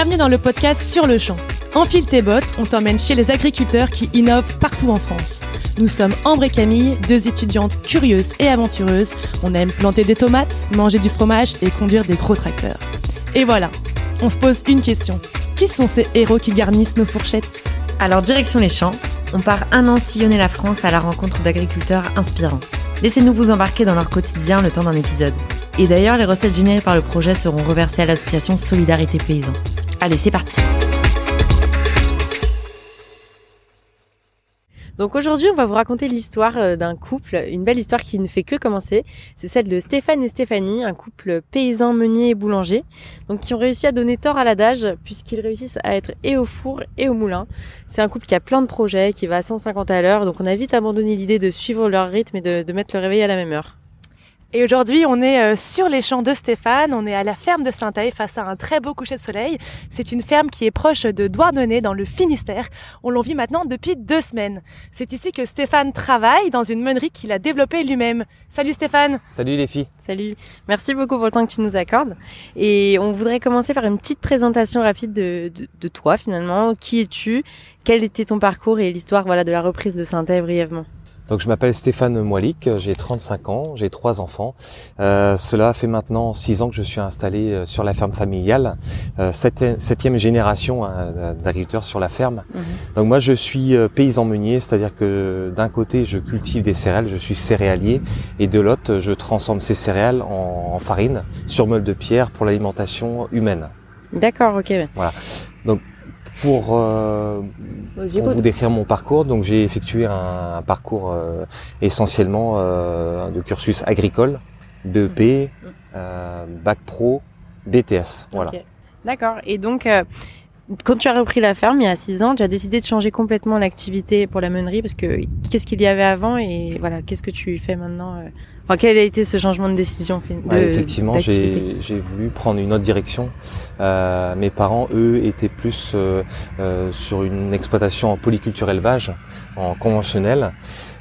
Bienvenue dans le podcast Sur le champ. Enfile tes bottes, on t'emmène chez les agriculteurs qui innovent partout en France. Nous sommes Ambre et Camille, deux étudiantes curieuses et aventureuses. On aime planter des tomates, manger du fromage et conduire des gros tracteurs. Et voilà, on se pose une question. Qui sont ces héros qui garnissent nos fourchettes? Alors direction les champs, on part un an sillonner la France à la rencontre d'agriculteurs inspirants. Laissez-nous vous embarquer dans leur quotidien le temps d'un épisode. Et d'ailleurs, les recettes générées par le projet seront reversées à l'association Solidarité Paysan. Allez, c'est parti Donc aujourd'hui, on va vous raconter l'histoire euh, d'un couple, une belle histoire qui ne fait que commencer. C'est celle de Stéphane et Stéphanie, un couple paysan, meunier et boulanger, donc qui ont réussi à donner tort à l'adage puisqu'ils réussissent à être et au four et au moulin. C'est un couple qui a plein de projets, qui va à 150 à l'heure, donc on a vite abandonné l'idée de suivre leur rythme et de, de mettre le réveil à la même heure. Et aujourd'hui, on est euh, sur les champs de Stéphane, on est à la ferme de Saint-Aï face à un très beau coucher de soleil. C'est une ferme qui est proche de Douarnenez dans le Finistère. On l'en vit maintenant depuis deux semaines. C'est ici que Stéphane travaille dans une meunerie qu'il a développée lui-même. Salut Stéphane Salut les filles Salut Merci beaucoup pour le temps que tu nous accordes. Et on voudrait commencer par une petite présentation rapide de, de, de toi finalement. Qui es-tu? Quel était ton parcours et l'histoire voilà, de la reprise de Saint-Aï brièvement? Donc je m'appelle Stéphane Moilic, j'ai 35 ans, j'ai trois enfants. Euh, cela fait maintenant six ans que je suis installé euh, sur la ferme familiale, euh, septième génération hein, d'agriculteurs sur la ferme. Mhm. Donc moi je suis paysan meunier, c'est-à-dire que d'un côté je cultive des céréales, je suis céréalier, et de l'autre je transforme ces céréales en, en farine sur meule de pierre pour l'alimentation humaine. D'accord, ok. Voilà. Donc pour, euh, pour vous décrire mon parcours, donc j'ai effectué un, un parcours euh, essentiellement euh, de cursus agricole, BEP, mmh. euh, bac pro, BTS, voilà. Okay. D'accord. Et donc, euh, quand tu as repris la ferme il y a six ans, tu as décidé de changer complètement l'activité pour la meunerie parce que qu'est-ce qu'il y avait avant et voilà, qu'est-ce que tu fais maintenant euh, Enfin, quel a été ce changement de décision de, ouais, Effectivement, j'ai voulu prendre une autre direction. Euh, mes parents, eux, étaient plus euh, euh, sur une exploitation en polyculture élevage, en conventionnel.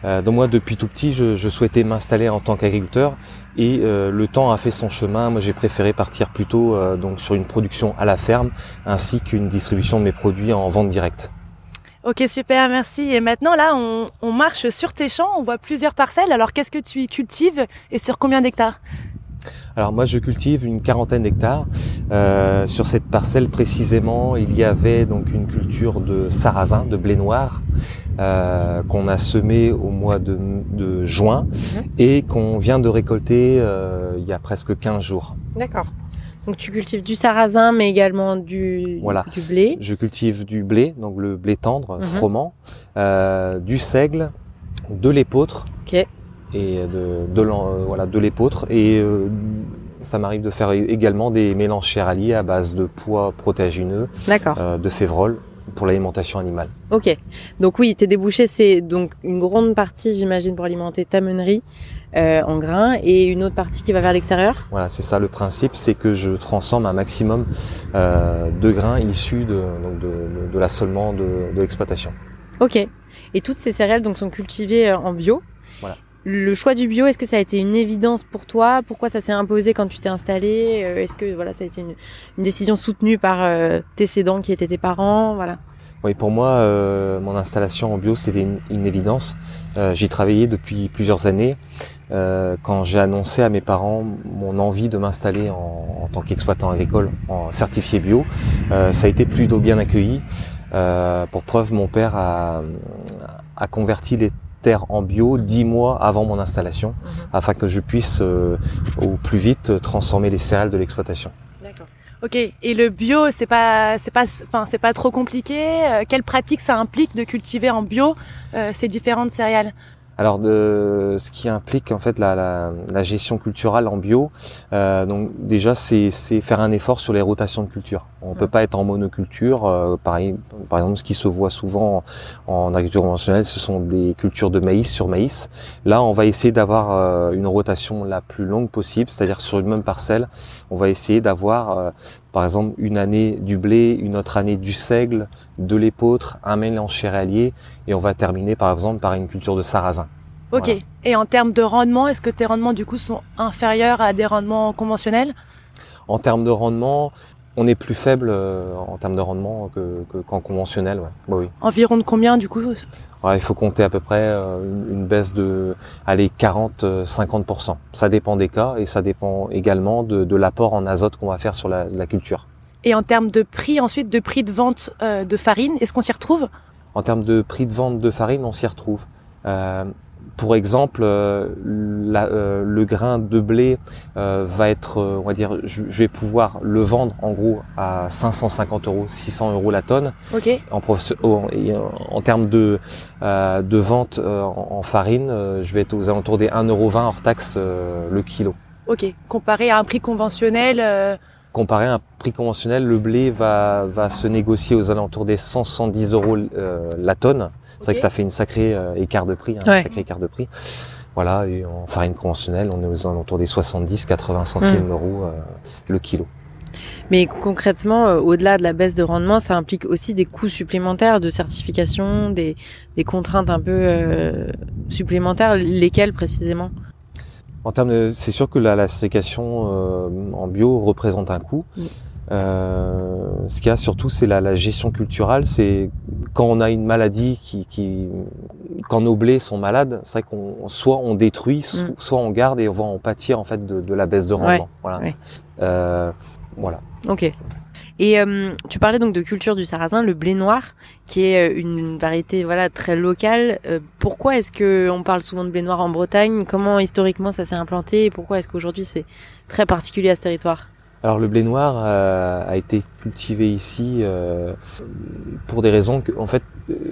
Euh, donc moi, depuis tout petit, je, je souhaitais m'installer en tant qu'agriculteur et euh, le temps a fait son chemin. Moi, j'ai préféré partir plutôt euh, donc sur une production à la ferme ainsi qu'une distribution de mes produits en vente directe. Ok, super, merci. Et maintenant, là, on, on, marche sur tes champs, on voit plusieurs parcelles. Alors, qu'est-ce que tu y cultives et sur combien d'hectares? Alors moi je cultive une quarantaine d'hectares. Euh, sur cette parcelle précisément il y avait donc une culture de sarrasin, de blé noir, euh, qu'on a semé au mois de, de juin mmh. et qu'on vient de récolter euh, il y a presque 15 jours. D'accord. Donc tu cultives du sarrasin, mais également du, voilà. du blé. Je cultive du blé, donc le blé tendre, mmh. froment, euh, du seigle, de l'épeautre. Okay. Et de, de, euh, voilà, de l'épeautre. Et euh, ça m'arrive de faire également des mélanges céréaliers à base de pois protéagineux, de févrole pour l'alimentation animale. Ok. Donc oui, tes débouchés, c'est donc une grande partie, j'imagine, pour alimenter ta meunerie euh, en grains et une autre partie qui va vers l'extérieur? Voilà, c'est ça le principe, c'est que je transforme un maximum euh, de grains issus de, donc de, de, de l'assolement de, de l'exploitation. Ok. Et toutes ces céréales donc sont cultivées en bio? Le choix du bio, est-ce que ça a été une évidence pour toi? Pourquoi ça s'est imposé quand tu t'es installé? Est-ce que voilà, ça a été une, décision soutenue par euh, tes cédants qui étaient tes parents? Voilà. Oui, pour moi, euh, mon installation en bio, c'était une, évidence. Euh, J'y travaillé depuis plusieurs années. Euh, quand j'ai annoncé à mes parents mon envie de m'installer en, tant qu'exploitant agricole en certifié bio, euh, ça a été plutôt bien accueilli. Euh, pour preuve, mon père a converti les terre en bio dix mois avant mon installation, mmh. afin que je puisse euh, au plus vite transformer les céréales de l'exploitation. D'accord. Ok. Et le bio, c'est pas, c'est pas, enfin, c'est pas trop compliqué. Euh, quelle pratique ça implique de cultiver en bio euh, ces différentes céréales? Alors de ce qui implique en fait la, la, la gestion culturelle en bio, euh, donc déjà c'est faire un effort sur les rotations de culture. On ne peut pas être en monoculture. Euh, pareil, par exemple, ce qui se voit souvent en, en, agriculture conventionnelle, ce sont des cultures de maïs sur maïs. Là, on va essayer d'avoir euh, une rotation la plus longue possible, c'est-à-dire sur une même parcelle, on va essayer d'avoir euh, par exemple une année du blé, une autre année du seigle, de l'épeautre, un mélange céréalier, et on va terminer par exemple par une culture de sarrasin. Ok. Voilà. Et en termes de rendement, est-ce que tes rendements du coup sont inférieurs à des rendements conventionnels? En termes de rendement, On est plus faible euh, en termes de rendement que, que- qu'en conventionnel. Ouais. Bah oui. Environ de combien du coup il faut compter à peu près euh, une, une baisse de allez 40-50%. Ça dépend des cas et ça dépend également de, de l'apport en azote qu'on va faire sur la, la culture. Et en termes de prix ensuite, de prix de vente euh, de farine, est-ce qu'on s'y retrouve? En termes de prix de vente de farine, on s'y retrouve. Euh, pour exemple, euh, la- euh, le grain de blé euh, va être, on va dire, je, je vais pouvoir le vendre en gros à 550 euros, 600 euros la tonne. Ok. En, en, en- termes de, euh, de vente euh, en, en farine, euh, je vais être aux alentours des 1,20 euros hors taxe euh, le kilo. Ok. Comparé à un prix conventionnel. euh, Comparé à un prix conventionnel, le blé va, va se négocier aux alentours des 170 euros euh, la tonne. C'est vrai que ça fait une sacrée euh, écart de prix, hein, Ouais. un sacré écart de prix. Voilà, et en farine conventionnelle, on est aux alentours des 70-80 centimes d'euros euh, le kilo. Mais concrètement, euh, au-delà de la baisse de rendement, ça implique aussi des coûts supplémentaires de certification, des, des contraintes un peu euh, supplémentaires, lesquelles précisément? En termes de, c'est sûr que la, la sécation en bio représente un coût. Euh, ce qu'il y a surtout, c'est la, la gestion culturelle. C'est quand on a une maladie qui, qui quand nos blés sont malades, c'est vrai qu'on soit on détruit, Mm. soit on garde et on va en pâtir en fait de, de la baisse de rendement. Ouais, Voilà. ouais. Euh, voilà. Ok. Et euh, tu parlais donc de culture du sarrasin, le blé noir, qui est euh, une variété voilà très locale. Euh, pourquoi est-ce que on parle souvent de blé noir en Bretagne? Comment historiquement ça s'est implanté? Et pourquoi est-ce qu'aujourd'hui c'est très particulier à ce territoire? Alors le blé noir euh, a été cultivé ici euh, pour des raisons que, en fait,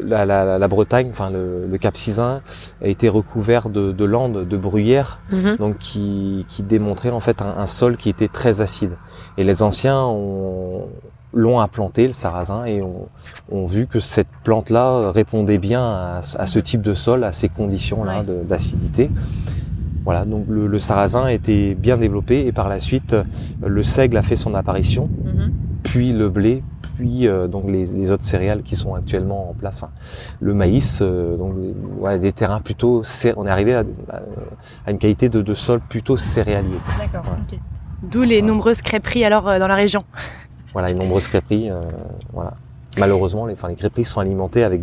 la, la, la Bretagne, enfin le, le Cap Sizun, a été recouvert de, de landes, de bruyères, donc qui, qui démontraient en fait un, un sol qui était très acide. Et les anciens ont l'ont implanté le sarrasin et ont, ont vu que cette plante-là répondait bien à, à ce type de sol, à ces conditions-là Ouais. d'acidité. Voilà, donc le, le sarrasin était bien développé et par la suite le seigle a fait son apparition, puis le blé, puis euh, donc les, les autres céréales qui sont actuellement en place. Enfin, le maïs, euh, donc ouais, des terrains plutôt, on est arrivé à, une qualité de, de sol plutôt céréalier. D'accord. D'où les nombreuses crêperies alors euh, dans la région. Voilà, une nombreuse crêperies. euh, voilà. Malheureusement, les, enfin, les crêperies sont alimentées avec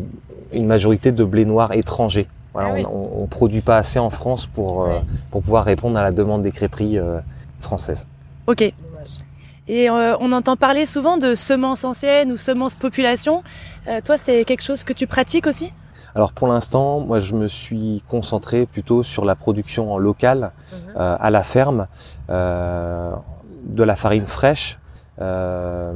une majorité de blé noir étranger. Voilà, Ah oui. on, on, on produit pas assez en France pour euh, Ouais. pour pouvoir répondre à la demande des crêperies euh, françaises. Ok. Et euh, on entend parler souvent de semences anciennes ou semences population. Euh, toi, c'est quelque chose que tu pratiques aussi? Alors pour l'instant, moi je me suis concentré plutôt sur la production en local, euh, à la ferme, euh, de la farine fraîche, euh,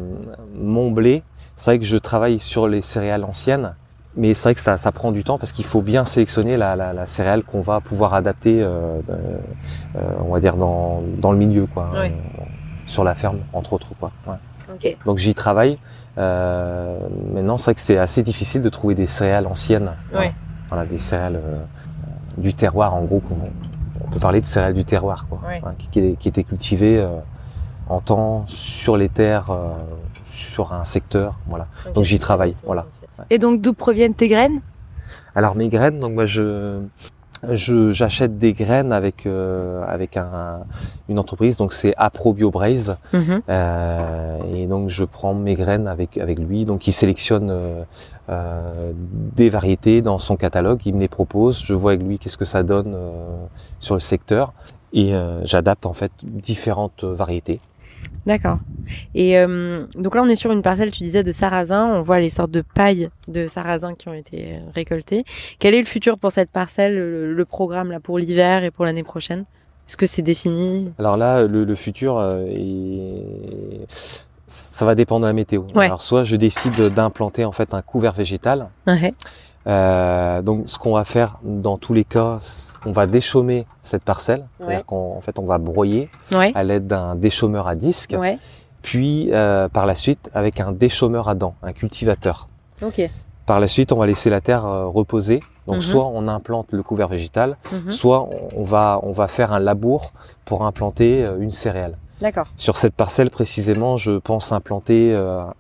mon blé. C'est vrai que je travaille sur les céréales anciennes, mais c'est vrai que ça, ça prend du temps parce qu'il faut bien sélectionner la, la, la céréale qu'on va pouvoir adapter, euh, euh, euh, on va dire dans, dans le milieu, quoi, euh, sur la ferme entre autres, quoi. Ouais. Ok. Donc j'y travaille. Euh, maintenant, c'est vrai que c'est assez difficile de trouver des céréales anciennes. Voilà, des céréales du terroir, en gros. On peut parler de céréales du terroir, quoi. Hein, qui, étaient cultivées en temps sur les terres, euh, sur un secteur. Voilà. Donc j'y travaille, voilà. Et donc d'où proviennent tes graines? Alors mes graines, donc moi je j'achète des graines avec euh, avec un, une entreprise donc c'est Aprobio Braise Mhm. Euh, et donc je prends mes graines avec avec lui. Donc il sélectionne euh, des variétés dans son catalogue, il me les propose. Je vois avec lui qu'est-ce que ça donne sur le secteur et j'adapte en fait différentes variétés. D'accord. Et euh, donc là, on est sur une parcelle, tu disais, de sarrasin. On voit les sortes de pailles de sarrasin qui ont été euh, récoltées. Quel est le futur pour cette parcelle, le, le programme là pour l'hiver et pour l'année prochaine? Est-ce que c'est défini? Alors là, le, le futur, euh, est- ça va dépendre de la météo. Ouais. Alors soit je décide d'implanter en fait un couvert végétal. Ouais. Euh, donc ce qu'on va faire dans tous les cas, on va déchaumer cette parcelle. C'est-à-dire Ouais. qu'en en fait on va broyer Ouais. à l'aide d'un déchaumeur à disque. Ouais. Puis euh, par la suite avec un déchaumeur à dents, un cultivateur. Ok. Par la suite, on va laisser la terre euh, reposer. Donc Mhm. soit on implante le couvert végétal, Mhm. soit on- va on va faire un labour pour implanter euh, une céréale. D'accord. Sur cette parcelle précisément, je pense implanter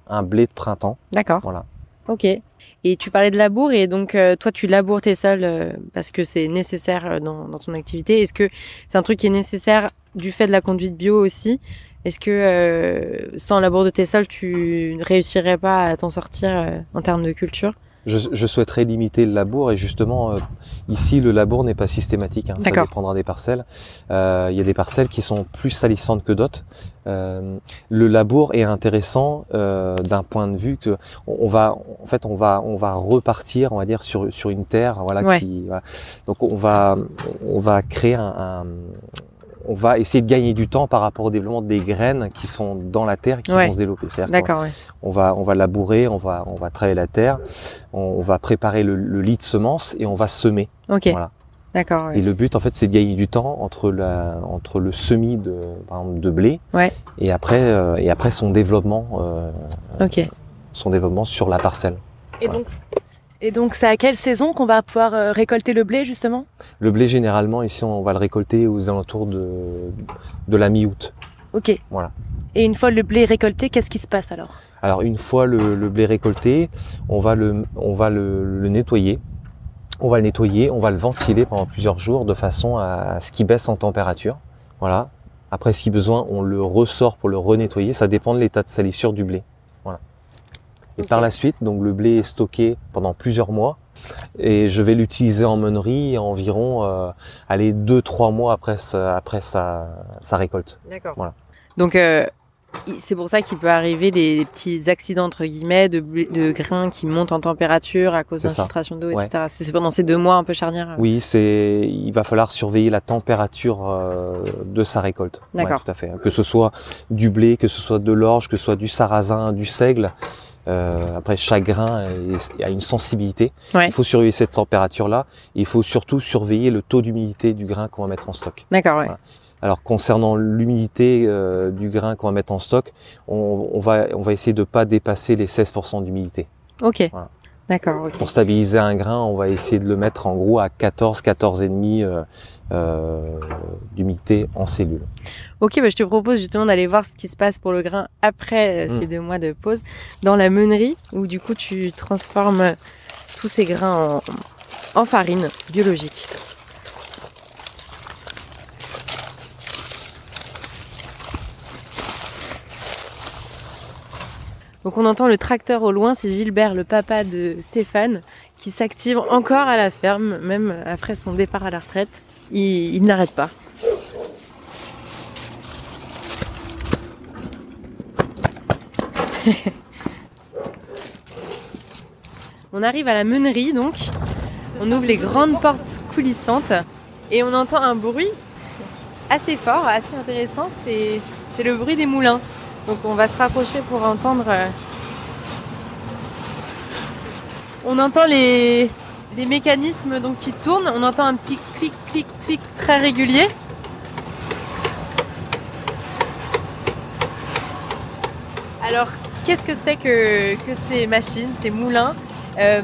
un blé de printemps. D'accord. Voilà. Ok. Et tu parlais de labour et donc euh, toi tu laboures tes sols euh, parce que c'est nécessaire euh, dans, ton activité. Est-ce que c'est un truc qui est nécessaire du fait de la conduite bio aussi? Est-ce que sans labour de tes sols, tu ne réussirais pas à t'en sortir en termes de culture? Je, je, souhaiterais limiter le labour et justement euh, ici le labour n'est pas systématique, hein, ça dépendra des parcelles. Euh, il y a des parcelles qui sont plus salissantes que d'autres. Euh, le labour est intéressant euh, d'un point de vue que on va en fait on va on va repartir on va dire sur sur une terre voilà qui voilà. donc on va on va créer un, un on va essayer de gagner du temps par rapport au développement des graines qui sont dans la terre qui vont se développer. D'accord. On va on va labourer, on va on va travailler la terre, on, va préparer le, lit de semences et on va semer. Ok. Voilà. D'accord. Et le but en fait c'est de gagner du temps entre la entre le semis de par exemple de blé ouais. et après euh, et après son développement. Euh, ok. Son développement sur la parcelle. Et donc et donc, c'est à quelle saison qu'on va pouvoir euh, récolter le blé, justement? Le blé, généralement, ici, on va le récolter aux alentours de, de la mi-août. Ok. Voilà. Et une fois le blé récolté, qu'est-ce qui se passe alors? Alors, une fois le, le, blé récolté, on va, le, on va le, le, nettoyer. On va le nettoyer, on va le ventiler pendant plusieurs jours de façon à ce qu'il baisse en température. Voilà. Après, si besoin, on le ressort pour le renettoyer. Ça dépend de l'état de salissure du blé. Et par la suite, donc le blé est stocké pendant plusieurs mois et je vais l'utiliser en meunerie environ euh, allez deux trois mois après sa, après sa, sa récolte. D'accord. Voilà. Donc euh, c'est pour ça qu'il peut arriver des, petits accidents entre guillemets de, de, grains qui montent en température à cause d'infiltration d'eau, etc. C'est pendant ces deux mois un peu charnières. Oui, c'est il va falloir surveiller la température euh, de sa récolte. D'accord. tout à fait. Que ce soit du blé, que ce soit de l'orge, que ce soit du sarrasin, du seigle. Euh, après, chaque grain a une sensibilité. Il faut surveiller cette température-là. Il faut surtout surveiller le taux d'humidité du grain qu'on va mettre en stock. D'accord. Ouais. Alors concernant l'humidité euh, du grain qu'on va mettre en stock, on, on, va on va essayer de pas dépasser les 16% d'humidité. Ok. D'accord. Pour stabiliser un grain, on va essayer de le mettre en gros à 14, 14 et demi euh, euh, d'humidité en cellule. Ok, bah je te propose justement d'aller voir ce qui se passe pour le grain après euh, ces mm. deux mois de pause dans la meunerie où du coup tu transformes tous ces grains en, en farine biologique. Donc on entend le tracteur au loin, c'est Gilbert, le papa de Stéphane, qui s'active encore à la ferme, même après son départ à la retraite. Il, n'arrête pas. on arrive à la meunerie donc. On ouvre les grandes portes coulissantes et on entend un bruit assez fort, assez intéressant. C'est le bruit des moulins. Donc on va se rapprocher pour entendre. Euh, on entend les, mécanismes qui tournent. On entend un petit clic, clic, clic très régulier. Alors, qu'est-ce que c'est que, ces machines, ces moulins? Euh,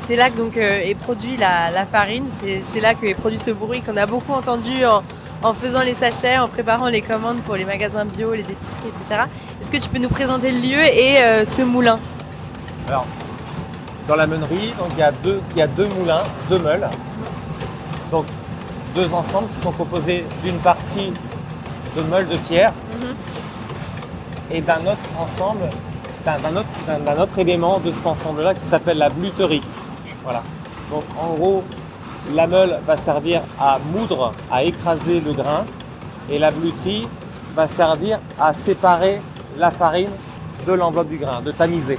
C'est là que euh, est produit la, la farine. C'est là que est produit ce bruit qu'on a beaucoup entendu en, en faisant les sachets, en préparant les commandes pour les magasins bio, les épiceries, etc. Est-ce que tu peux nous présenter le lieu et euh, ce moulin? Alors, dans la meunerie, donc il y a deux, il y a deux moulins, deux meules. Donc deux ensembles qui sont composés d'une partie de meules de pierre mhm. et d'un autre ensemble, d'un autre, autre, élément de cet ensemble-là qui s'appelle la bluterie. Voilà. Donc en gros, la meule va servir à moudre, à écraser le grain et la bluterie va servir à séparer la farine de l'enveloppe du grain, de tamiser.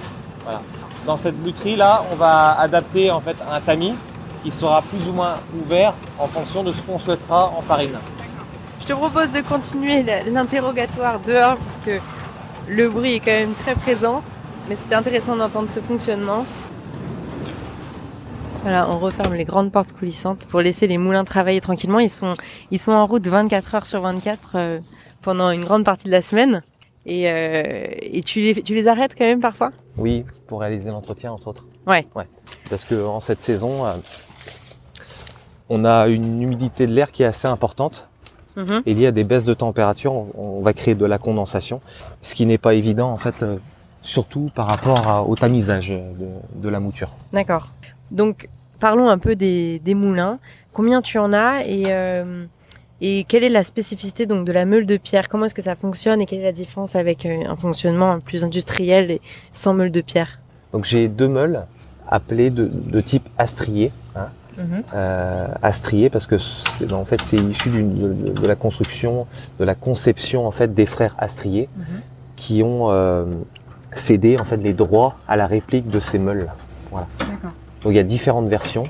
Dans cette bluterie là, on va adapter en fait un tamis qui sera plus ou moins ouvert en fonction de ce qu'on souhaitera en farine. Je te propose de continuer l'interrogatoire dehors puisque le bruit est quand même très présent, mais c'était intéressant d'entendre ce fonctionnement. Voilà, on referme les grandes portes coulissantes pour laisser les moulins travailler tranquillement. Ils sont, ils sont en route 24 heures sur 24 euh, pendant une grande partie de la semaine. Et, euh, et tu, les, tu les arrêtes quand même parfois? Oui, pour réaliser l'entretien entre autres. Ouais. ouais. Parce que en cette saison, euh, on a une humidité de l'air qui est assez importante. Mm-hmm. Et il y a des baisses de température, on, va créer de la condensation, ce qui n'est pas évident en fait, surtout par rapport au tamisage de, de la mouture. D'accord. Donc, parlons un peu des, moulins. Combien tu en as et, euh, Et quelle est la spécificité donc de la meule de pierre? Comment est-ce que ça fonctionne et quelle est la différence avec euh, un fonctionnement plus industriel et sans meule de pierre? Donc j'ai deux meules appelées de, de type astrier. Hein. Euh, astrier parce que c'est, en fait c'est issu d'une- de, de la construction, de la conception en fait des frères Astrier qui ont euh, cédé en fait les droits à la réplique de ces meules. Voilà. D'accord. Donc il y a différentes versions.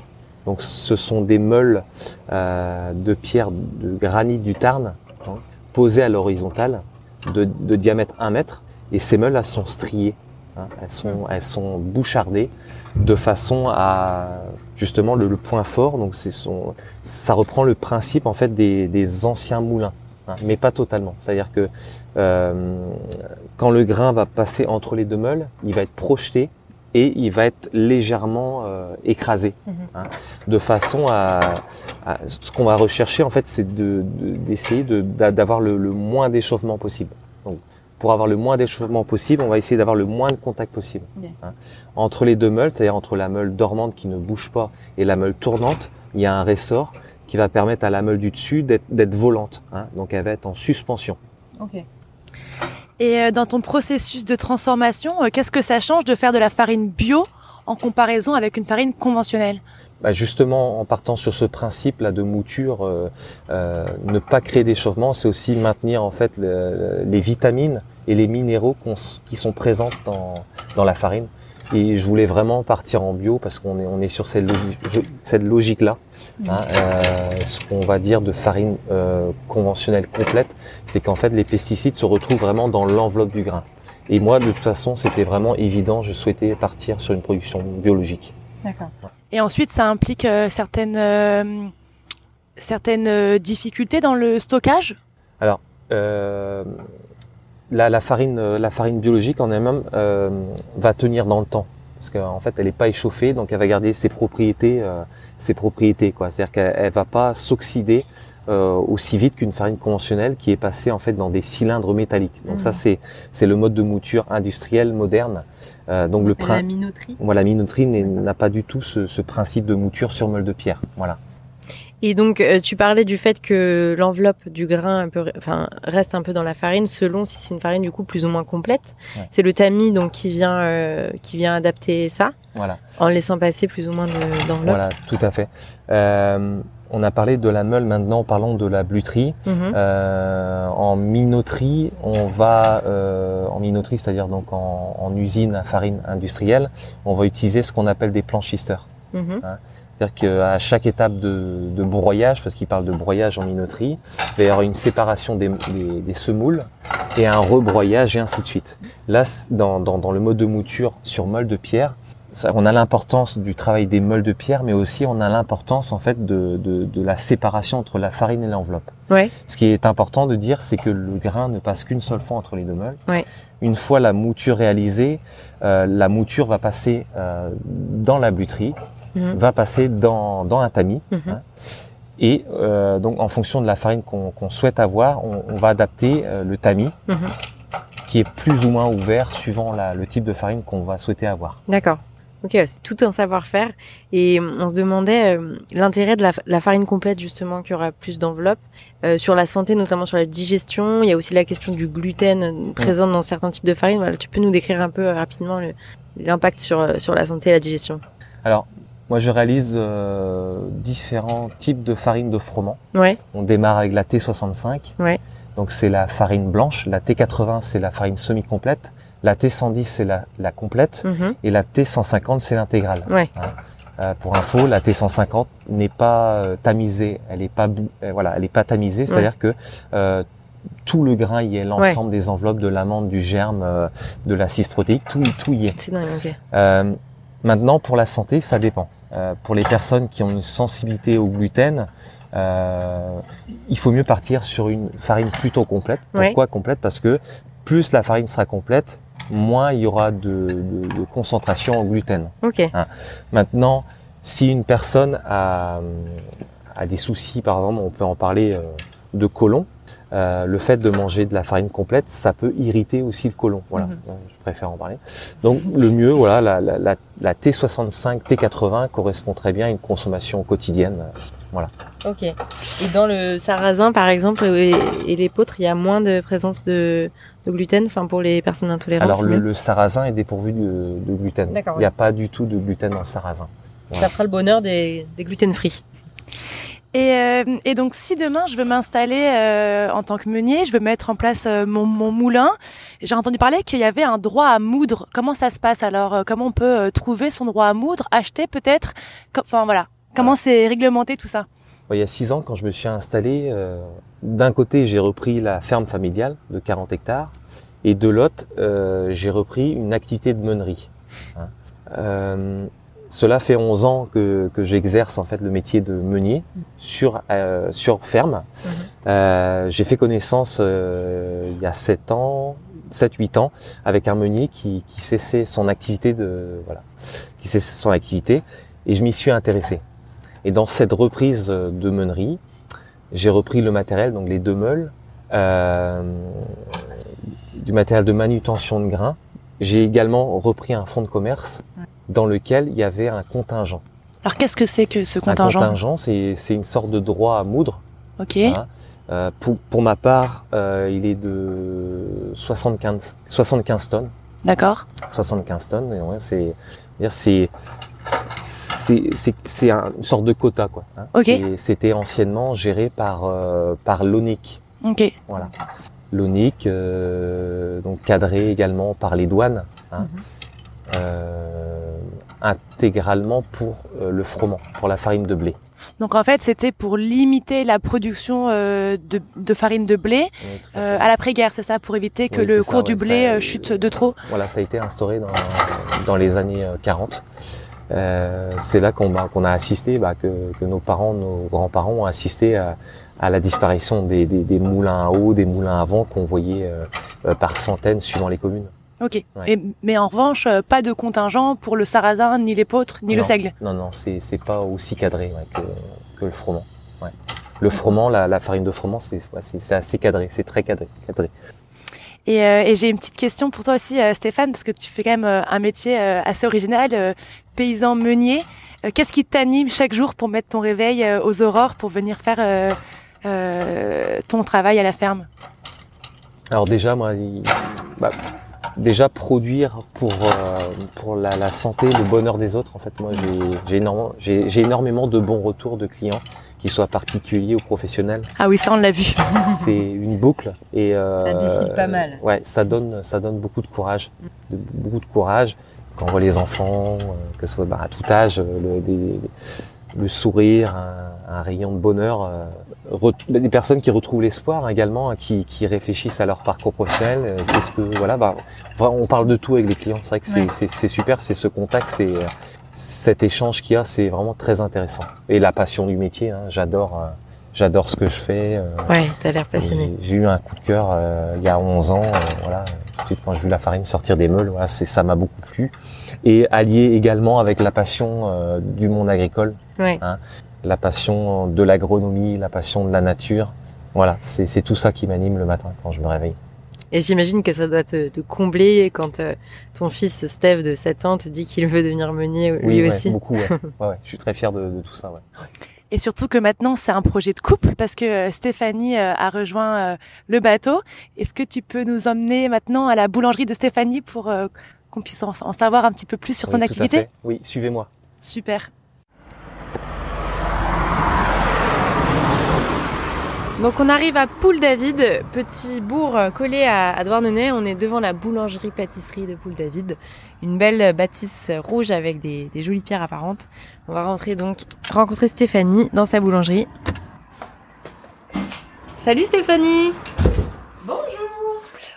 Donc ce sont des meules euh, de pierre de granit du Tarn hein, posées à l'horizontale de, de diamètre 1 mètre et ces meules là sont striées. hein. Elles sont elles sont bouchardées de façon à justement le, le point fort. Donc son ça reprend le principe en fait des, des anciens moulins, hein, mais pas totalement. C'est-à-dire que euh, quand le grain va passer entre les deux meules, il va être projeté et il va être légèrement euh, écrasé, Mhm. hein, de façon à, à- ce qu'on va rechercher en fait, c'est de- de- d'essayer de, d'a- d'avoir le, le moins d'échauffement possible. Donc, pour avoir le moins d'échauffement possible, on va essayer d'avoir le moins de contact possible hein. entre les deux meules, c'est-à-dire entre la meule dormante qui ne bouge pas et la meule tournante. Il y a un ressort qui va permettre à la meule du dessus d'être volante, hein, donc elle va être en suspension. Ok. Et euh, dans ton processus de transformation, euh, qu'est-ce que ça change de faire de la farine bio en comparaison avec une farine conventionnelle? Bah, justement, en partant sur ce principe là de mouture, euh, ne pas créer d'échauffement, c'est aussi maintenir en fait le- les vitamines et les minéraux qui sont présents dans, dans la farine. Et je voulais vraiment partir en bio parce qu'on est, on est sur cette logique, je- cette logique là. ce qu'on va dire de farine euh, conventionnelle complète, c'est qu'en fait les pesticides se retrouvent vraiment dans l'enveloppe du grain. Et moi, de toute façon, c'était vraiment évident. Je souhaitais partir sur une production biologique. D'accord. Et ensuite, ça implique euh, certaines euh, certaines euh, difficultés dans le stockage? Alors, euh, la, la farine, euh, la farine biologique en elle-même euh, va tenir dans le temps parce qu'en fait, elle n'est pas échauffée, donc elle va garder ses propriétés, euh, ses propriétés, quoi. C'est-à-dire qu'elle elle va pas s'oxyder euh, aussi vite qu'une farine conventionnelle qui est passée en fait dans des cylindres métalliques. Donc ça, Mhm. c'est c'est le mode de mouture industriel moderne. Euh, donc le La minoterie? voilà, la minoterie n'a pas du tout ce, ce principe de mouture sur meule de pierre. Voilà. Et donc, euh, tu parlais du fait que l'enveloppe du grain un peu, enfin, reste un peu dans la farine, selon si c'est une farine du coup plus ou moins complète. Ouais. C'est le tamis donc qui vient, euh, qui vient adapter ça, Voilà. en laissant passer plus ou moins de- d'enveloppe. Voilà, tout à fait. Euh, on a parlé de la meule, maintenant parlons de la bluterie. Mhm. Euh, en minoterie, on va en minoterie, c'est-à-dire donc en, en usine à farine industrielle, on va utiliser ce qu'on appelle des planchisteurs. Mhm. C'est-à-dire qu'à chaque étape de, de broyage, parce qu'il parle de broyage en minoterie, il va y avoir une séparation des, des, des semoules et un rebroyage et ainsi de suite. Là, dans, dans, dans le mode de mouture sur meule de pierre, ça, on a l'importance du travail des meules de pierre, mais aussi on a l'importance en fait de, de, de la séparation entre la farine et l'enveloppe. Ouais. Ce qui est important de dire, c'est que le grain ne passe qu'une seule fois entre les deux meules. Ouais. Une fois la mouture réalisée, euh, la mouture va passer euh, dans la buterie, Mhm. va passer dans, dans un tamis. Mhm. hein. et euh, donc, en fonction de la farine qu'on qu'on souhaite avoir, on, on va adapter euh, le tamis, Mhm. qui est plus ou moins ouvert suivant la- le type de farine qu'on va souhaiter avoir. D'accord. Ok, c'est tout un savoir-faire. Et euh, on se demandait euh, l'intérêt de la, la farine complète, justement, qui aura plus d'enveloppe, euh, sur la santé, notamment sur la digestion. Il y a aussi la question du gluten euh, présent dans certains types de farine. Voilà, tu peux nous décrire un peu euh, rapidement l'impact sur, sur la santé et la digestion Alors, moi, je réalise euh, différents types de farine de froment. Ouais. On démarre avec la T65. Ouais. Donc c'est la farine blanche. La T80 c'est la farine semi-complète. La T110 c'est la, la complète. Mhm. Et la T150 c'est l'intégrale. Ouais. Euh, pour info, la T150 n'est pas euh, tamisée. Elle est pas euh, voilà, elle est pas tamisée. C'est-à-dire que euh, tout le grain y est, l'ensemble des enveloppes de l'amande, du germe, de l'acide protéique, tout, tout y est. C'est dingue, ok. Euh, maintenant, pour la santé, ça dépend. Euh, pour les personnes qui ont une sensibilité au gluten, euh, il faut mieux partir sur une farine plutôt complète. Pourquoi complète? Parce que plus la farine sera complète, moins il y aura de, de- de concentration en gluten. Ok. Maintenant, si une personne a, a des soucis, par exemple, on peut en parler euh, de côlon, euh, le fait de manger de la farine complète, ça peut irriter aussi le côlon. Voilà, Mhm. je préfère en parler. Donc le mieux, voilà, la, la, la, la T65, T80 correspond très bien à une consommation quotidienne. Ok. Et dans le sarrasin, par exemple, et, et l'épeautre, il y a moins de présence de, de gluten, enfin pour les personnes intolérantes. Alors le, le sarrasin est dépourvu de, de gluten. Il n'y a pas du tout de gluten dans le sarrasin. Ça fera le bonheur des, des gluten free. Et, euh, et donc, si demain je veux m'installer euh, en tant que meunier, je veux mettre en place euh, mon, mon moulin, j'ai entendu parler qu'il y avait un droit à moudre. Comment ça se passe alors Comment on peut trouver son droit à moudre Acheter peut-être? Enfin voilà. Comment c'est réglementé tout ça? Il y a six ans, quand je me suis installé, d'un côté, j'ai repris la ferme familiale de 40 hectares, et de l'autre, j'ai repris une activité de meunerie. hein. Cela fait 11 ans que, que j'exerce en fait le métier de meunier sur euh, sur ferme. Euh, j'ai fait connaissance euh, il y a 7 ans, 7-8 ans, avec un meunier qui, qui cessait son activité de voilà, qui cessait son activité, et je m'y suis intéressé. Et dans cette reprise de meunerie, j'ai repris le matériel, donc les deux meules, euh, du matériel de manutention de grains. J'ai également repris un fonds de commerce dans lequel il y avait un contingent. Alors qu'est-ce que c'est que ce Un contingent? contingent, c'est une sorte de droit à moudre. Ok. Voilà. Euh, pour, pour ma part, euh, il est de 75, 75 tonnes. D'accord. 75 tonnes. Ouais, c'est, c'est, c'est, c'est, c'est un- une sorte de quota quoi. hein. C'était anciennement géré par euh, par l'ONIC. Ok. Voilà. L'ONIC, donc cadré également par les douanes, hein, Mhm. Euh, intégralement pour euh, le froment, pour la farine de blé. Donc en fait, c'était pour limiter la production euh, de, de farine de blé Oui, à euh, l'après-guerre, c'est ça, pour éviter que Oui, le ça, cours du ouais, blé ça, chute de trop. Voilà, ça a été instauré dans, dans les années euh, 40. Euh, c'est là qu'on a, assisté, bah, que, que nos parents, nos grands-parents ont assisté à, à la disparition des, des, des moulins à eau, des moulins à vent qu'on voyait par centaines suivant les communes. Ok. Ouais. Et, mais en revanche, euh, pas de contingent pour le sarrasin, ni l'épeautre, ni le seigle. Non, non, c'est c'est pas aussi cadré ouais, que, que le froment. Ouais. Le froment, la, la farine de froment, c'est c'est c'est assez cadré, c'est très cadré. cadré. Et, euh, et j'ai une petite question pour toi aussi, euh, Stéphane, parce que tu fais quand même euh, un métier euh, assez original, euh, paysan meunier. Euh, Qu'est-ce qui t'anime chaque jour pour mettre ton réveil aux aurores pour venir faire euh, euh, ton travail à la ferme? Alors déjà, moi, il- bah, déjà produire pour euh, pour la, la santé, le bonheur des autres. En fait, moi, j'ai j'ai énormément, j'ai j'ai énormément de bons retours de clients, qu'ils soient particuliers ou professionnels. Ah oui, ça on l'a vu. C'est une boucle et euh, Ça défile pas mal. Ouais, ça donne ça donne beaucoup de courage, de- beaucoup de courage. Quand on voit les enfants, euh, que ce soit bah, à tout âge, euh, le, des- le sourire, un, un rayon de bonheur, euh, re- des personnes qui retrouvent l'espoir également, hein, qui, qui réfléchissent à leur parcours professionnel. euh, Qu'est-ce que voilà, bah, on parle de tout avec les clients. C'est vrai que c'est Ouais. super, c'est ce contact, c'est euh, cet échange qu'il y a, c'est vraiment très intéressant. Et la passion du métier, hein, j'adore, euh, j'adore ce que je fais. Ouais, t'as l'air passionné. j'ai eu un coup de cœur euh, il y a 11 ans, voilà, tout de suite quand j'ai vu la farine sortir des meules, voilà, c'est ça m'a beaucoup plu et allié également avec la passion euh, du monde agricole, Ouais. la passion de l'agronomie, la passion de la nature. Voilà, c'est tout ça qui m'anime le matin quand je me réveille. Et j'imagine que ça doit te, te combler quand euh, ton fils Steve de 7 ans te dit qu'il veut devenir meunier lui Oui, ouais, aussi. beaucoup. Ouais. Ouais, ouais, je suis très fier de, de tout ça. Ouais. Et surtout que maintenant c'est un projet de couple parce que euh, Stéphanie euh, a rejoint euh, le bateau. Est-ce que tu peux nous emmener maintenant à la boulangerie de Stéphanie pour euh, qu'on puisse en, en savoir un petit peu plus sur son Oui, activité fait. Oui, suivez-moi. Super. Donc on arrive à Poule David, petit bourg collé à, à Douarnenez. On est devant la boulangerie-pâtisserie de Poule David. Une belle bâtisse rouge avec des, des jolies pierres apparentes. On va rentrer donc rencontrer Stéphanie dans sa boulangerie. Salut Stéphanie Bonjour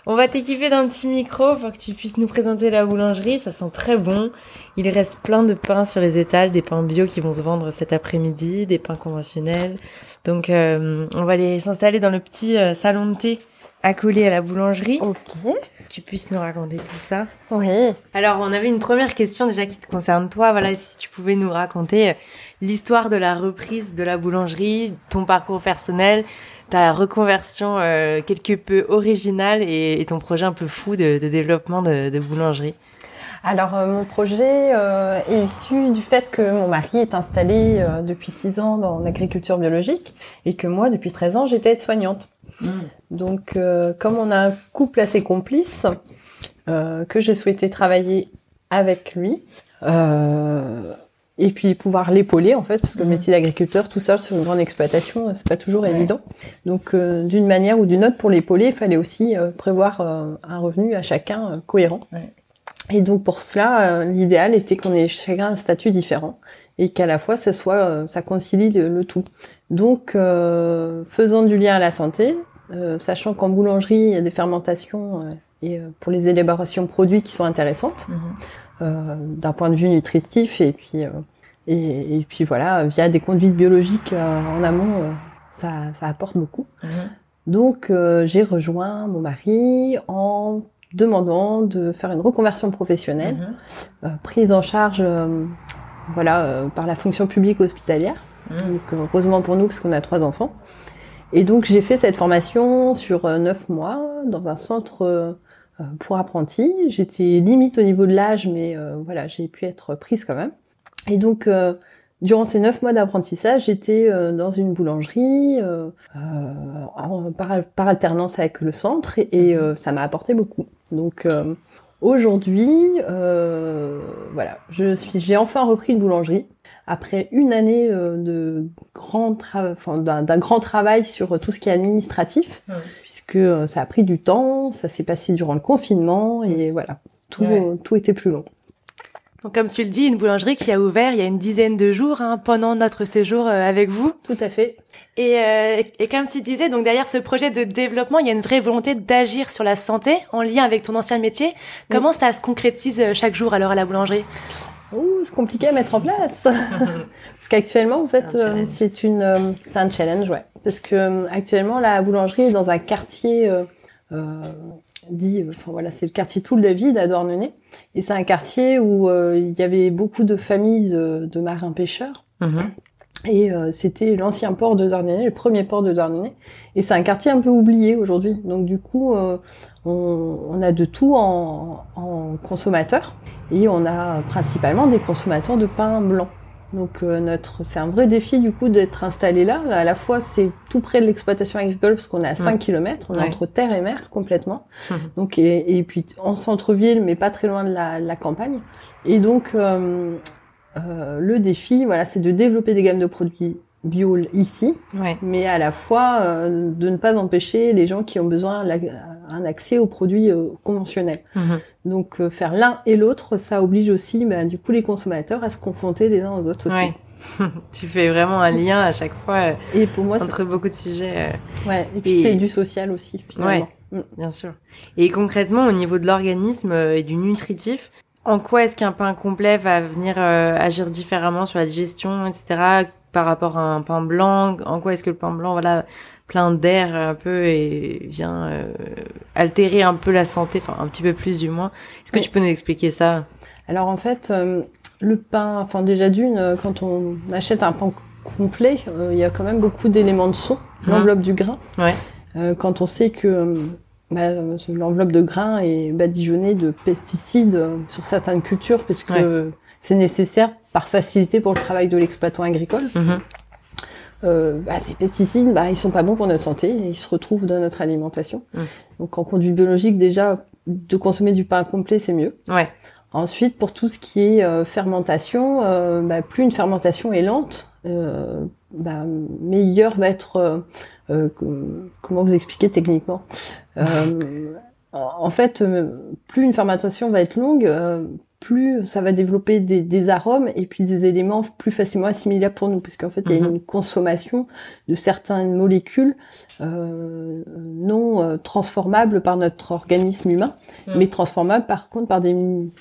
On va t'équiper d'un petit micro pour que tu puisses nous présenter la boulangerie. Ça sent très bon. Il reste plein de pains sur les étals, des pains bio qui vont se vendre cet après-midi, des pains conventionnels. Donc euh, on va aller s'installer dans le petit euh, salon de thé accolé à la boulangerie. Ok. Tu puisses nous raconter tout ça. Oui. Alors on avait une première question déjà qui te concerne toi. Voilà, si tu pouvais nous raconter euh, l'histoire de la reprise de la boulangerie, ton parcours personnel, ta reconversion quelque peu originale et, ton projet un peu fou de, développement de, boulangerie alors mon projet est issu du fait que mon mari est installé depuis six ans dans l'agriculture biologique et que moi depuis 13 ans j'étais aide-soignante. Mmh. Donc comme on a un couple assez complice, que j'ai souhaité travailler avec lui, euh, et puis pouvoir l'épauler en fait, parce que le mhm. métier d'agriculteur tout seul sur une grande exploitation, c'est pas toujours évident. Donc euh, d'une manière ou d'une autre, pour l'épauler, il fallait aussi euh, prévoir un revenu à chacun cohérent. Et donc pour cela, l'idéal était qu'on ait chacun un statut différent et qu'à la fois ce soit ça concilie le, tout. Donc faisant du lien à la santé, sachant qu'en boulangerie il y a des fermentations et pour les élaborations produits qui sont intéressantes. Mhm. Euh, d'un point de vue nutritif et puis euh, et, puis voilà via des conduites biologiques euh, en amont ça, ça apporte beaucoup. Mhm. Donc j'ai rejoint mon mari en demandant de faire une reconversion professionnelle, mhm. prise en charge voilà par la fonction publique hospitalière. Mhm. Donc heureusement pour nous parce qu'on a trois enfants. Et donc j'ai fait cette formation sur neuf mois dans un centre euh, pour apprenti. J'étais limite au niveau de l'âge, mais euh, voilà, j'ai pu être prise quand même. Et donc, euh, durant ces neuf mois d'apprentissage, j'étais dans une boulangerie par, alternance avec le centre et, mhm. ça m'a apporté beaucoup. Donc aujourd'hui, voilà, je suis, j'ai enfin repris une boulangerie après une année de grand enfin, d'un, grand travail sur tout ce qui est administratif, que euh, ça a pris du temps, ça s'est passé durant le confinement et voilà, tout, tout était plus long. Donc comme tu le dis, une boulangerie qui a ouvert il y a une dizaine de jours hein, pendant notre séjour euh, avec vous. Tout à fait. Et, euh, et comme tu disais, donc derrière ce projet de développement, il y a une vraie volonté d'agir sur la santé en lien avec ton ancien métier. Comment ça se concrétise chaque jour alors à la boulangerie? C'est compliqué à mettre en place. Parce qu'actuellement, en fait, c'est une, c'est un challenge, ouais parce que euh, actuellement la boulangerie est dans un quartier euh, euh, dit, enfin voilà, c'est le quartier Toul David à Douarnenez, et c'est un quartier où il y avait beaucoup de familles de, marins pêcheurs. Mhm. Et c'était l'ancien port de Douarnenez, le premier port de Douarnenez. Et c'est un quartier un peu oublié aujourd'hui. Donc du coup, on, on, a de tout en, en consommateurs. Et on a principalement des consommateurs de pain blanc. Donc euh, notre, c'est un vrai défi du coup d'être installé là. À la fois c'est tout près de l'exploitation agricole parce qu'on est à 5 km, on est entre terre et mer complètement. Hum. Donc et, et, puis en centre-ville mais pas très loin de la, la campagne. Et donc euh, euh, le défi, voilà, c'est de développer des gammes de produits bio ici, mais à la fois euh, de ne pas empêcher les gens qui ont besoin un accès aux produits euh, conventionnels. Mhm. Donc euh, faire l'un et l'autre, ça oblige aussi bah, du coup les consommateurs à se confronter les uns aux autres aussi. tu fais vraiment un lien à chaque fois et pour moi, entre beaucoup de sujets. Ouais, et puis c'est du social aussi finalement. Ouais, bien sûr. Et concrètement, au niveau de l'organisme et du nutritif, en quoi est-ce qu'un pain complet va venir agir différemment sur la digestion, etc par rapport à un pain blanc En quoi est-ce que le pain blanc, voilà, plein d'air un peu et vient euh, altérer un peu la santé, enfin un petit peu plus du moins. Est-ce que tu peux nous expliquer ça? Alors en fait, euh, le pain, enfin déjà d'une, euh, quand on achète un pain complet, il y a quand même beaucoup d'éléments de son, mmh. l'enveloppe du grain. Ouais. quand on sait que bah, l'enveloppe de grain est badigeonnée de pesticides sur certaines cultures, parce que c'est nécessaire par facilité pour le travail de l'exploitant agricole. Mhm. Euh, bah, ces pesticides, bah, ils sont pas bons pour notre santé, et ils se retrouvent dans notre alimentation. Mhm. Donc en conduite biologique, déjà, de consommer du pain complet, c'est mieux. Ouais. Ensuite, pour tout ce qui est euh, fermentation, euh, bah, plus une fermentation est lente, euh, bah, meilleur va être... Euh, comment vous expliquer techniquement En fait, plus une fermentation va être longue, plus ça va développer des, arômes et puis des éléments plus facilement assimilables pour nous, parce qu'en fait, il y a mhm. une consommation de certaines molécules euh, non euh, transformables par notre organisme humain, mais transformables par contre par des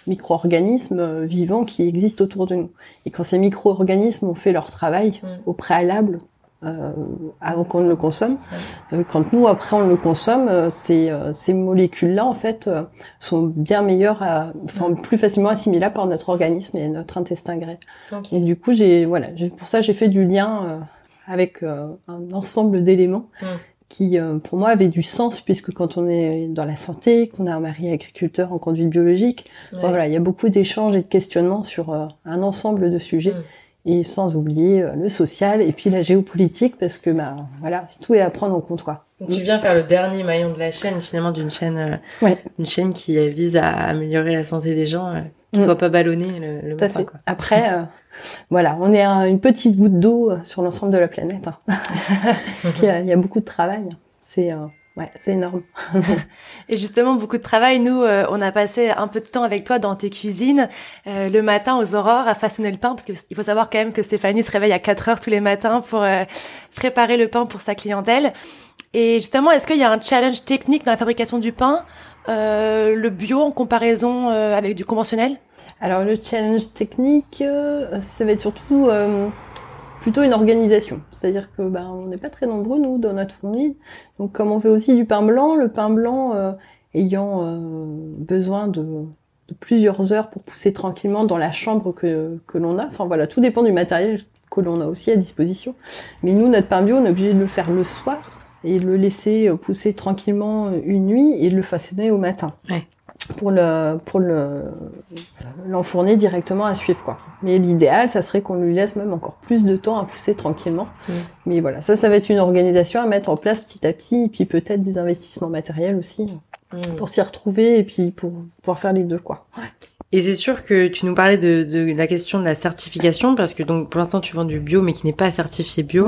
micro-organismes euh, vivants qui existent autour de nous. Et quand ces micro-organismes ont fait leur travail au préalable, euh, avant qu'on ne le consomme. Euh, quand nous après on le consomme, euh, ces, euh, ces molécules-là en fait sont bien meilleures, à, enfin plus facilement assimilables par notre organisme et notre intestin grêle. Et du coup j'ai voilà, pour ça j'ai fait du lien avec un ensemble d'éléments qui euh, pour moi avait du sens puisque quand on est dans la santé, qu'on a un mari agriculteur en conduite biologique, voilà, il y a beaucoup d'échanges et de questionnements sur euh, un ensemble de sujets. Mm. Et sans oublier euh, le social et puis la géopolitique parce que bah voilà tout est à prendre en compte quoi. Tu viens faire le dernier maillon de la chaîne finalement d'une chaîne une chaîne qui vise à améliorer la santé des gens qui mm. soit pas ballonné le, le matin, Quoi. Après voilà, on est une petite goutte d'eau sur l'ensemble de la planète. Hein. il, y a, il, y a, beaucoup de travail. C'est euh, c'est énorme. et justement, beaucoup de travail. Nous, euh, on a passé un peu de temps avec toi dans tes cuisines euh, le matin aux aurores à façonner le pain, parce qu'il faut savoir quand même que Stéphanie se réveille à 4 heures tous les matins pour préparer le pain pour sa clientèle. Et justement, est-ce qu'il y a un challenge technique dans la fabrication du pain, le bio en comparaison avec du conventionnel? Alors le challenge technique, euh, ça va être surtout euh, plutôt une organisation. C'est-à-dire que ben, on n'est pas très nombreux nous dans notre fournille. Donc comme on fait aussi du pain blanc, le pain blanc euh, ayant besoin de, plusieurs heures pour pousser tranquillement dans la chambre que, que l'on a. Enfin voilà, tout dépend du matériel que l'on a aussi à disposition. Mais nous, notre pain bio, on est obligé de le faire le soir et de le laisser pousser tranquillement une nuit et de le façonner au matin. Ouais pour le pour le l'enfourner directement à suivre quoi. Mais l'idéal, ça serait qu'on lui laisse même encore plus de temps à pousser tranquillement. Mm. Mais voilà, ça ça va être une organisation à mettre en place petit à petit et puis peut-être des investissements matériels aussi mm. pour s'y retrouver et puis pour pouvoir faire les deux quoi. Et c'est sûr que tu nous parlais de, de, la question de la certification parce que donc pour l'instant tu vends du bio mais qui n'est pas certifié bio,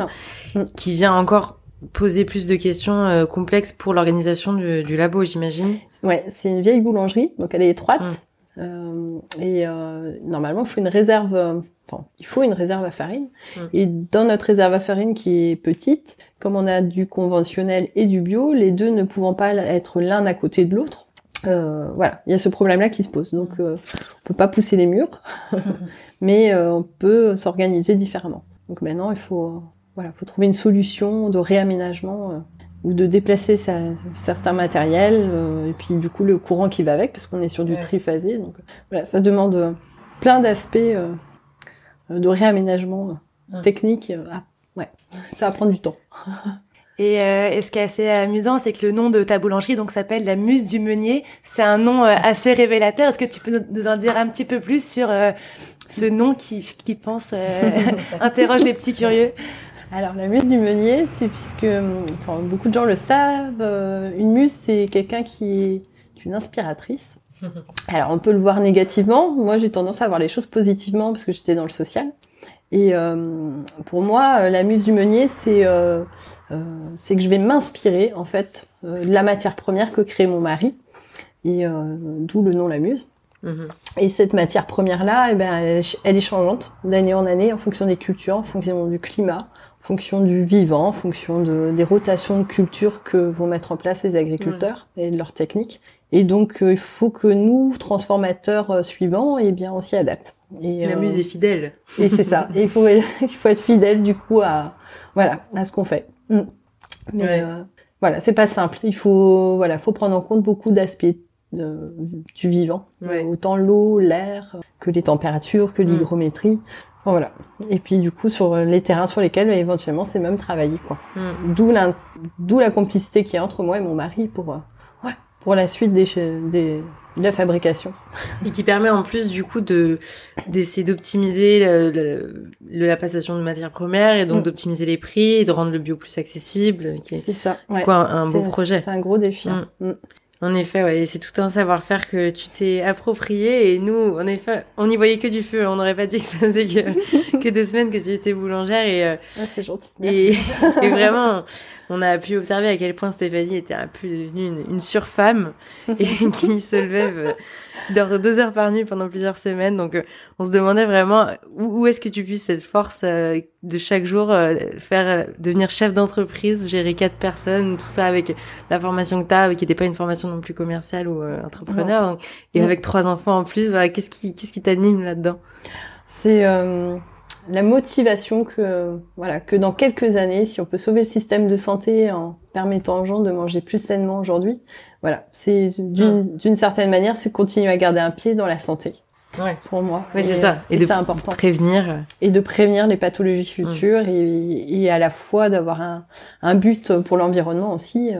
mm. qui vient encore poser plus de questions euh, complexes pour l'organisation du, du, labo, j'imagine. Ouais, c'est une vieille boulangerie, donc elle est étroite. Hum. Euh, et euh, normalement, il faut une réserve. Euh, enfin, il faut une réserve à farine. Hum. Et dans notre réserve à farine qui est petite, comme on a du conventionnel et du bio, les deux ne pouvant pas être l'un à côté de l'autre, euh, voilà, il y a ce problème-là qui se pose. Donc, euh, on peut pas pousser les murs, mais on peut s'organiser différemment. Donc maintenant, il faut voilà, faut trouver une solution de réaménagement euh, ou de déplacer sa, certains matériels euh, et puis du coup le courant qui va avec parce qu'on est sur du triphasé. Donc voilà, ça demande euh, plein d'aspects de réaménagement technique. Ah, ouais, ça va prendre du temps. Et, ce qui est assez amusant, c'est que le nom de ta boulangerie donc s'appelle la Muse du Meunier. C'est un nom assez révélateur. Est-ce que tu peux nous en dire un petit peu plus sur ce nom qui, qui pense interroge les petits curieux? Alors la muse du meunier, c'est puisque enfin, beaucoup de gens le savent, euh, une muse c'est quelqu'un qui est une inspiratrice. Alors on peut le voir négativement, moi j'ai tendance à voir les choses positivement parce que j'étais dans le social. Et euh, pour moi, la muse du meunier, c'est euh, c'est que je vais m'inspirer en fait de la matière première que crée mon mari, et d'où le nom la muse. Mhm. Et cette matière première là, eh ben, elle est changeante d'année en année en fonction des cultures, en fonction du climat, fonction du vivant, fonction de, des rotations de culture que vont mettre en place les agriculteurs et de leurs techniques. Et donc, euh, il faut que nous, transformateurs euh, suivants, eh bien, on s'y adapte. Et, La muse est fidèle. Et c'est ça. Et il faut, il faut être fidèle, du coup, à, voilà, à ce qu'on fait. Mm. Mais euh, voilà, c'est pas simple. Il faut, voilà, faut prendre en compte beaucoup d'aspects du vivant, autant l'eau, l'air, que les températures, que mm. l'hygrométrie. Voilà. Et puis du coup sur les terrains sur lesquels éventuellement c'est même travailler quoi. Mm. D'où la d'où la complicité qu'il y a entre moi et mon mari pour euh, ouais, pour la suite des, des de la fabrication. Et qui permet en plus du coup de d'essayer d'optimiser la passation de matières premières et donc mm. d'optimiser les prix et de rendre le bio plus accessible. C'est ça. Ouais. Quoi, un, beau projet. C'est un gros défi. Hein. Mm. En effet, ouais, c'est tout un savoir-faire que tu t'es approprié et nous, en effet, on n'y voyait que du feu. On n'aurait pas dit que ça faisait que, que, deux semaines que tu étais boulangère et euh, ah, c'est gentil. Et, et, vraiment, on a pu observer à quel point Stéphanie était un peu devenue une, une surfemme et qui se levait, euh, qui dort deux heures par nuit pendant plusieurs semaines. Donc, euh, on se demandait vraiment où, est-ce que tu puisses cette force euh, de chaque jour faire devenir chef d'entreprise, gérer quatre personnes, tout ça avec la formation que tu as, qui n'était pas une formation non plus commerciale ou entrepreneur, et avec trois enfants en plus. Voilà, qu'est-ce qui, qu'est-ce qui t'anime là-dedans? C'est la motivation que voilà que dans quelques années, si on peut sauver le système de santé en permettant aux gens de manger plus sainement aujourd'hui, voilà, c'est d'une mm. certaine manière, c'est continuer à garder un pied dans la santé. Ouais. pour moi. Oui, c'est ça. Et, Et de c'est important. Prévenir. Et de prévenir les pathologies futures et, et à la fois d'avoir un, un but pour l'environnement aussi.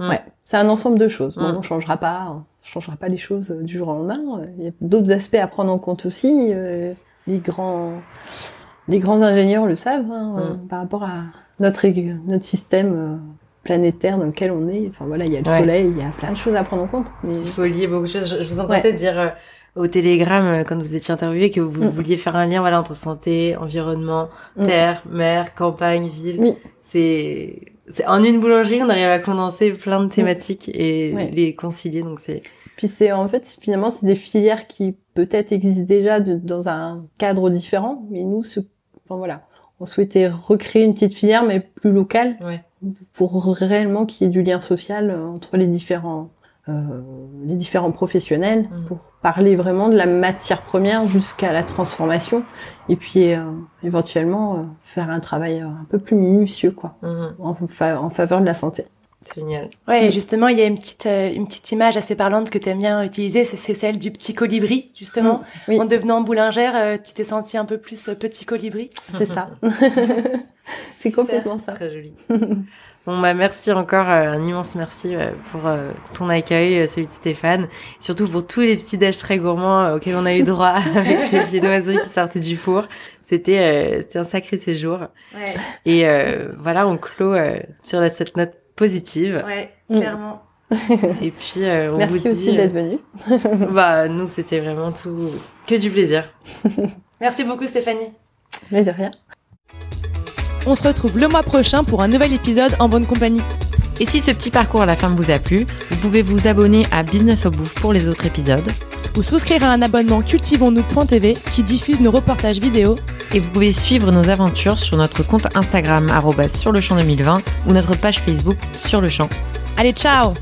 Mm. Ouais, c'est un ensemble de choses. Bon, Mm. on changera pas, on changera pas les choses du jour au lendemain. Il y a d'autres aspects à prendre en compte aussi. Euh, les grands, les grands ingénieurs le savent hein, Mm. euh, par rapport à notre notre système euh, planétaire dans lequel on est. Enfin voilà, il y a le Ouais. soleil, il y a plein de choses à prendre en compte. Mais Il faut lier beaucoup de choses. Je, vous Ouais. entendais dire euh, au télégramme, euh, quand vous étiez interviewé, que vous Mm. vouliez faire un lien voilà, entre santé, environnement, Mm. terre, mer, campagne, ville. Oui. C'est, c'est en une boulangerie, on arrive à condenser plein de thématiques et Ouais. les concilier. Donc c'est Puis c'est en fait finalement c'est des filières qui peut-être existent déjà de- dans un cadre différent, mais nous, ce- enfin voilà, on souhaitait recréer une petite filière mais plus locale Ouais. pour réellement qu'il y ait du lien social euh, entre les différents euh, les différents professionnels Mhm. pour parler vraiment de la matière première jusqu'à la transformation et puis euh, éventuellement euh, faire un travail un peu plus minutieux quoi en, fa- en faveur de la santé. C'est génial. Ouais, et justement, il y a une petite, euh, une petite image assez parlante que tu aimes bien utiliser, c'est celle du petit colibri, justement. Oui. En devenant boulangère, euh, tu t'es sentie un peu plus euh, petit colibri. C'est ça. c'est complètement ça. Très joli. Bon bah merci encore, euh, un immense merci euh, pour euh, ton accueil, celui de Stéphane, surtout pour tous les petits déj très gourmands auxquels on a eu droit avec les viennoiseries qui sortaient du four. C'était euh, c'était un sacré séjour. Ouais, Et euh, voilà, on clôt euh, sur la- cette note positive. ouais, clairement. Et puis euh, on Merci vous aussi dit, d'être venu. euh, bah nous c'était vraiment tout que du plaisir. Merci beaucoup, Stéphanie. Mais de rien. On se retrouve le mois prochain pour un nouvel épisode en bonne compagnie. Et si ce petit parcours à la fin vous a plu, vous pouvez vous abonner à Business au Bouffe pour les autres épisodes. Ou souscrire à un abonnement cultivons-nous.tv qui diffuse nos reportages vidéo Et vous pouvez suivre nos aventures sur notre compte Instagram sur le champ 2020 ou notre page Facebook sur le champ. Allez, ciao